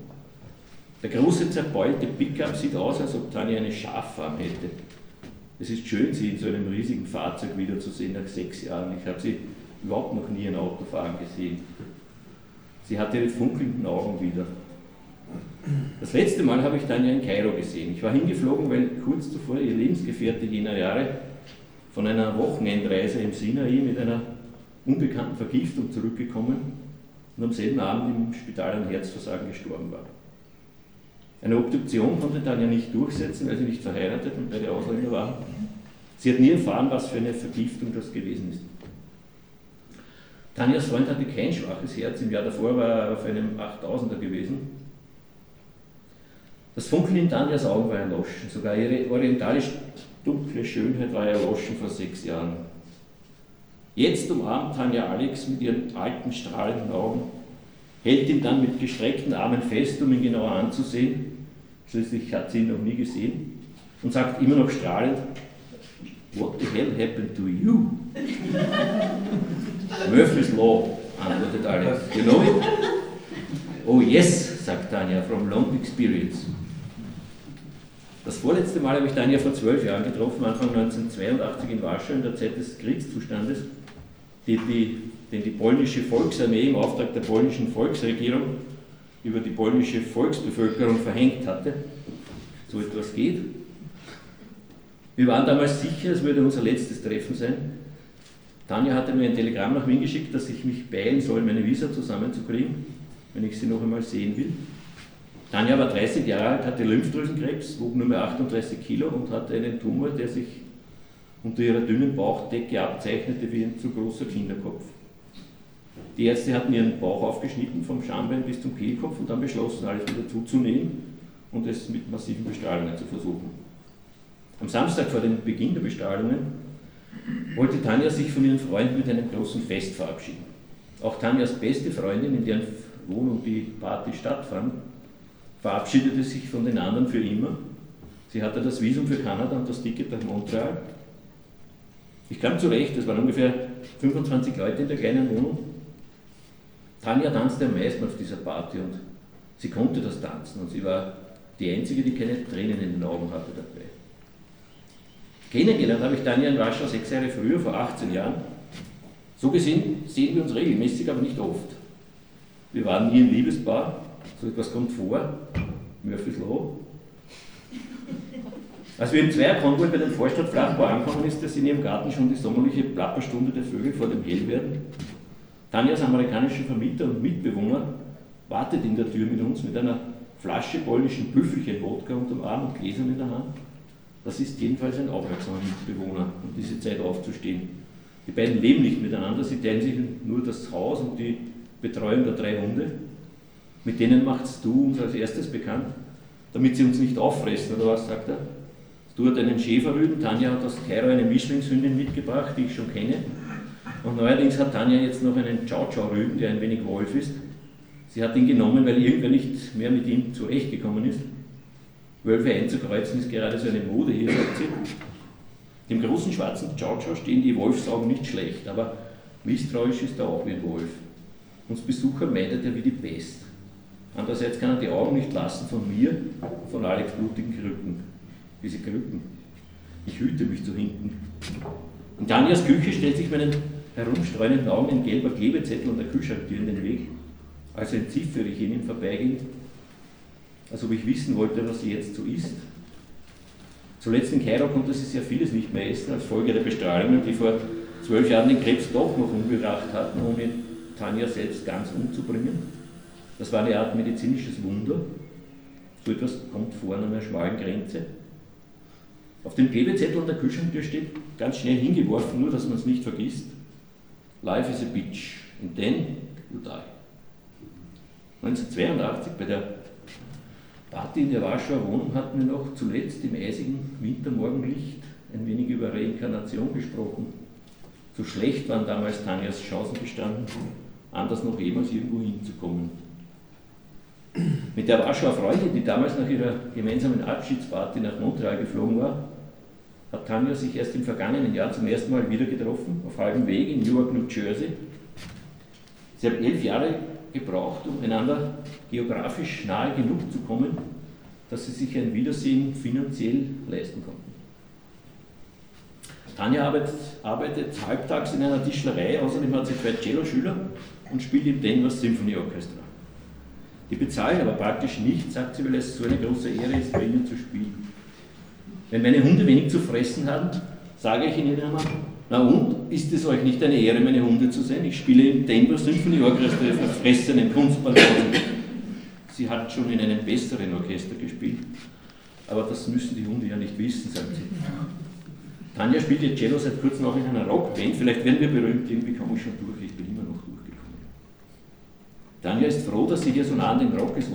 Der große zerbeulte Pickup sieht aus, als ob Tanja eine Schaffarm hätte. Es ist schön, sie in so einem riesigen Fahrzeug wiederzusehen nach sechs Jahren. Ich habe sie überhaupt noch nie ein Auto fahren gesehen. Sie hat ihre funkelnden Augen wieder. Das letzte Mal habe ich Tanja in Kairo gesehen. Ich war hingeflogen, weil kurz zuvor ihr Lebensgefährte jener Jahre von einer Wochenendreise im Sinai mit einer unbekannten Vergiftung zurückgekommen und am selben Abend im Spital an Herzversagen gestorben war. Eine Obduktion konnte Tanja nicht durchsetzen, weil sie nicht verheiratet und beide Ausländer waren. Sie hat nie erfahren, was für eine Vergiftung das gewesen ist. Tanjas Freund hatte kein schwaches Herz, im Jahr davor war er auf einem 8000er gewesen. Das Funkeln in Tanjas Augen war erloschen, sogar ihre orientalisch dunkle Schönheit war erloschen vor sechs Jahren. Jetzt umarmt Tanja Alex mit ihren alten, strahlenden Augen, hält ihn dann mit gestreckten Armen fest, um ihn genauer anzusehen. Schließlich hat sie ihn noch nie gesehen und sagt immer noch strahlend, What the hell happened to you? Murphy's Law, antwortet Alex. You know it? Oh yes, sagt Tanja, from long experience. Das vorletzte Mal habe ich Tanja vor zwölf Jahren getroffen, Anfang 1982 in Warschau in der Zeit des Kriegszustandes die, die, den die polnische Volksarmee im Auftrag der polnischen Volksregierung über die polnische Volksbevölkerung verhängt hatte. So etwas geht. Wir waren damals sicher, es würde unser letztes Treffen sein. Tanja hatte mir ein Telegramm nach Wien geschickt, dass ich mich beeilen soll, meine Visa zusammenzukriegen, wenn ich sie noch einmal sehen will. Tanja war 30 Jahre alt, hatte Lymphdrüsenkrebs, wog nur mehr 38 Kilo und hatte einen Tumor, der sich unter ihrer dünnen Bauchdecke abzeichnete wie ein zu großer Kinderkopf. Die Ärzte hatten ihren Bauch aufgeschnitten, vom Schambein bis zum Kehlkopf und dann beschlossen, alles wieder zuzunähen und es mit massiven Bestrahlungen zu versuchen. Am Samstag vor dem Beginn der Bestrahlungen wollte Tanja sich von ihren Freunden mit einem großen Fest verabschieden. Auch Tanjas beste Freundin, in deren Wohnung die Party stattfand, verabschiedete sich von den anderen für immer. Sie hatte das Visum für Kanada und das Ticket nach Montreal ich kam zurecht, es waren ungefähr 25 Leute in der kleinen Wohnung. Tanja tanzte am meisten auf dieser Party und sie konnte das tanzen und sie war die Einzige, die keine Tränen in den Augen hatte dabei. Kennengelernt habe ich Tanja in Warschau sechs Jahre früher, vor 18 Jahren. So gesehen sehen wir uns regelmäßig, aber nicht oft. Wir waren nie ein Liebespaar, so etwas kommt vor, Murphy's Law. Als wir im Zweierkonvoi bei dem Vorstadtflachbau angekommen ist, dass in ihrem Garten schon die sommerliche Plapperstunde der Vögel vor dem Hellwerden. Tanjas amerikanischer Vermieter und Mitbewohner wartet in der Tür mit uns mit einer Flasche polnischen Büffelchen-Wodka unterm Arm und Gläsern in der Hand. Das ist jedenfalls ein aufmerksamer Mitbewohner, um diese Zeit aufzustehen. Die beiden leben nicht miteinander, sie teilen sich nur das Haus und die Betreuung der drei Hunde. Mit denen machst du uns als erstes bekannt, damit sie uns nicht auffressen, oder was sagt er? Du hast einen Schäferrüden, Tanja hat aus Kairo eine Mischlingshündin mitgebracht, die ich schon kenne. Und neuerdings hat Tanja jetzt noch einen Chow-Chow-Rüben, der ein wenig Wolf ist. Sie hat ihn genommen, weil irgendwer nicht mehr mit ihm zurechtgekommen ist. Wölfe einzukreuzen ist gerade so eine Mode hier, sagt sie. Dem großen schwarzen Chow-Chow stehen die Wolfsaugen nicht schlecht, aber misstrauisch ist er auch wie ein Wolf. Uns Besucher meidet er wie die Pest. Andererseits kann er die Augen nicht lassen von mir, von Alex blutigen Krücken. Diese Krücken. Ich hüte mich zu hinten. In Tanjas Küche stellt sich meinen herumstreunenden Augen ein gelber Klebezettel an der Kühlschranktür in den Weg. Also entziffere ich ihn im Vorbeigehen, als ob ich wissen wollte, was sie jetzt so isst. Zuletzt in Kairo konnte sie sehr vieles nicht mehr essen, als Folge der Bestrahlungen, die vor zwölf Jahren den Krebs doch noch umgebracht hatten, ohne Tanja selbst ganz umzubringen. Das war eine Art medizinisches Wunder. So etwas kommt vor an einer schmalen Grenze. Auf dem Klebezettel an der Kühlschranktür steht ganz schnell hingeworfen, nur dass man es nicht vergisst. Life is a bitch and then you die. 1982 bei der Party in der Warschauer Wohnung hatten wir noch zuletzt im eisigen Wintermorgenlicht ein wenig über Reinkarnation gesprochen. So schlecht waren damals Tanjas Chancen gestanden, anders noch jemals irgendwo hinzukommen. Mit der Warschauer Freundin, die damals nach ihrer gemeinsamen Abschiedsparty nach Montreal geflogen war, hat Tanja sich erst im vergangenen Jahr zum ersten Mal wieder getroffen, auf halbem Weg in Newark, New Jersey. Sie haben elf Jahre gebraucht, um einander geografisch nahe genug zu kommen, dass sie sich ein Wiedersehen finanziell leisten konnten. Tanja arbeitet, arbeitet halbtags in einer Tischlerei, außerdem hat sie zwei Cello-Schüler und spielt im Denver Symphony Orchestra. Die bezahlen aber praktisch nicht, sagt sie, weil es so eine große Ehre ist, bei ihnen zu spielen. Wenn meine Hunde wenig zu fressen haben, sage ich ihnen immer, na und, ist es euch nicht eine Ehre, meine Hunde zu sein? Ich spiele im Denver Symphony Orchestra verfressenen Kunstballon. Sie hat schon in einem besseren Orchester gespielt, aber das müssen die Hunde ja nicht wissen, sagt sie. Tanja spielt jetzt Cello seit kurzem auch in einer Rockband, vielleicht werden wir berühmt, irgendwie komme ich schon durch, ich bin immer noch durchgekommen. Tanja ist froh, dass sie hier so nah an den Rock ist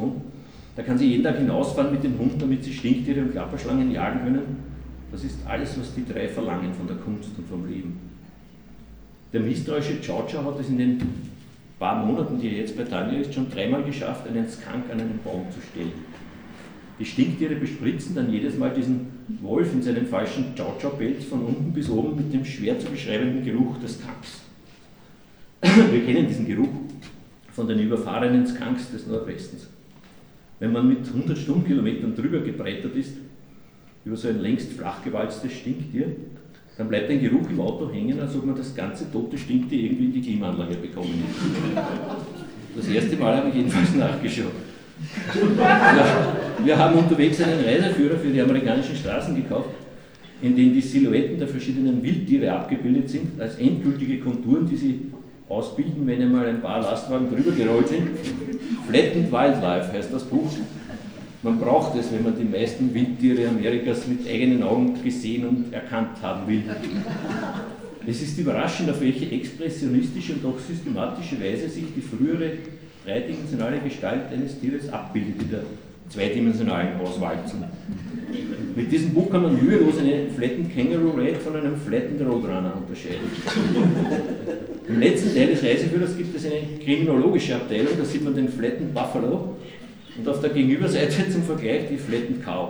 da kann sie jeden Tag hinausfahren mit den Hunden, damit sie Stinktiere und Klapperschlangen jagen können. Das ist alles, was die drei verlangen von der Kunst und vom Leben. Der misstrauische Georgia hat es in den paar Monaten, die er jetzt bei Tanja ist, schon dreimal geschafft, einen Skunk an einen Baum zu stellen. Die Stinktiere bespritzen dann jedes Mal diesen Wolf in seinem falschen Chow-Chow-Pelz von unten bis oben mit dem schwer zu beschreibenden Geruch des Skunks. Wir kennen diesen Geruch von den überfahrenen Skunks des Nordwestens. Wenn man mit 100 Stundenkilometern drüber gebrettert ist, über so ein längst flachgewalztes Stinktier, dann bleibt ein Geruch im Auto hängen, als ob man das ganze tote Stinktier irgendwie in die Klimaanlage bekommen hätte. Das erste Mal habe ich jedenfalls nachgeschaut. Ja, wir haben unterwegs einen Reiseführer für die amerikanischen Straßen gekauft, in dem die Silhouetten der verschiedenen Wildtiere abgebildet sind, als endgültige Konturen, die sie ausbilden, wenn einmal ein paar Lastwagen drüber gerollt sind. Flattened Wildlife heißt das Buch. Man braucht es, wenn man die meisten Wildtiere Amerikas mit eigenen Augen gesehen und erkannt haben will. Es ist überraschend, auf welche expressionistische und doch systematische Weise sich die frühere dreidimensionale Gestalt eines Tieres abbildet zweidimensionalen Auswalzung. Mit diesem Buch kann man mühelos einen Flattened Kangaroo Rat von einem Flattened Roadrunner unterscheiden. Im letzten Teil des Reiseführers gibt es eine kriminologische Abteilung, da sieht man den Flattened Buffalo und auf der Gegenüberseite zum Vergleich die Flattened Cow.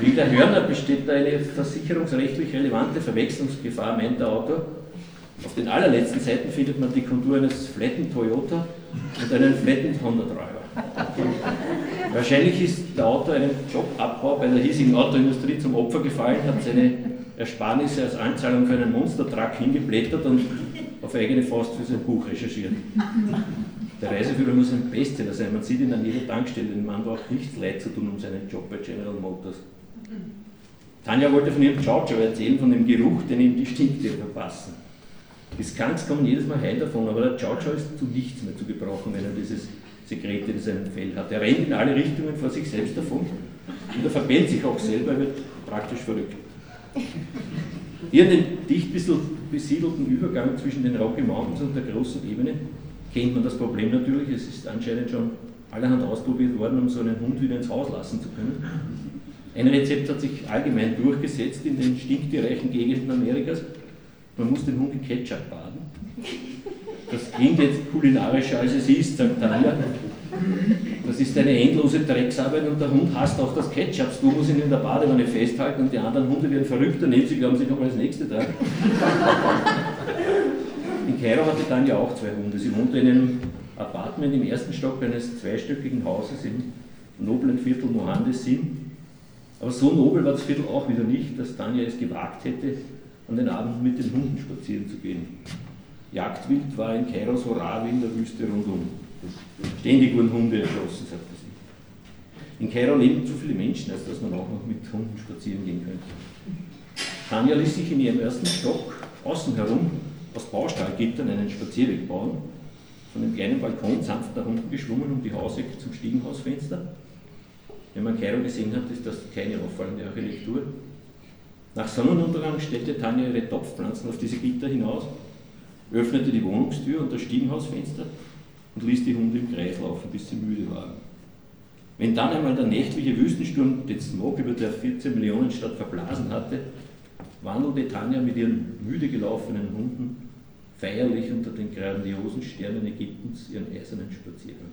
Wie der Hörner besteht da eine versicherungsrechtlich relevante Verwechslungsgefahr, meint der Autor. Auf den allerletzten Seiten findet man die Kontur eines Flattened Toyota und einen Flattened Honda Driver. Wahrscheinlich ist der Autor einem Jobabbau bei der hiesigen Autoindustrie zum Opfer gefallen, hat seine Ersparnisse als Anzahlung für einen Monstertruck hingeblättert und auf eigene Faust für sein Buch recherchiert. Der Reiseführer muss ein Bestseller sein, man sieht ihn an jeder Tankstelle, dem Mann braucht nichts leid zu tun um seinen Job bei General Motors. Tanja wollte von ihrem Ciao erzählen, von dem Geruch, den ihm die Stinktiere verpassen. Die Skunks kommen jedes Mal heil davon, aber der Ciao ist zu nichts mehr zu gebrauchen, wenn er dieses Sekret in seinem Fell hat. Er rennt in alle Richtungen vor sich selbst davon und er verbrennt sich auch selber, er wird praktisch verrückt. Hier dem dicht besiedelten Übergang zwischen den Rocky Mountains und der großen Ebene kennt man das Problem natürlich. Es ist anscheinend schon allerhand ausprobiert worden, um so einen Hund wieder ins Haus lassen zu können. Ein Rezept hat sich allgemein durchgesetzt in den stinktierreichen Gegenden Amerikas. Man muss den Hund in Ketchup baden. Das klingt jetzt kulinarischer als es ist, sagt Tanja. Das ist eine endlose Drecksarbeit und der Hund hasst auch das Ketchup. Du musst ihn in der Badewanne festhalten und die anderen Hunde werden verrückt daneben, sie glauben, sie kommen als Nächste dran. In Kairo hatte Tanja auch zwei Hunde. Sie wohnte in einem Apartment im ersten Stock eines zweistöckigen Hauses im noblen Viertel Mohandesin. Aber so nobel war das Viertel auch wieder nicht, dass Tanja es gewagt hätte, an den Abend mit den Hunden spazieren zu gehen. Jagdwild war in Kairos Horavi in der Wüste rundum. Ständig wurden Hunde erschossen, sagte sie. In Kairo leben zu viele Menschen, als dass man auch noch mit Hunden spazieren gehen könnte. Tanja ließ sich in ihrem ersten Stock außen herum aus Baustallgittern einen Spazierweg bauen, von dem kleinen Balkon sanft nach unten geschwungen um die Hausecke zum Stiegenhausfenster. Wenn man Kairo gesehen hat, ist das keine auffallende Architektur. Nach Sonnenuntergang stellte Tanja ihre Topfpflanzen auf diese Gitter hinaus, öffnete die Wohnungstür und das Stiegenhausfenster und ließ die Hunde im Kreis laufen, bis sie müde waren. Wenn dann einmal der nächtliche Wüstensturm den Smog über der 14 Millionen Stadt verblasen hatte, wandelte Tanja mit ihren müde gelaufenen Hunden feierlich unter den grandiosen Sternen Ägyptens ihren eisernen Spaziergang.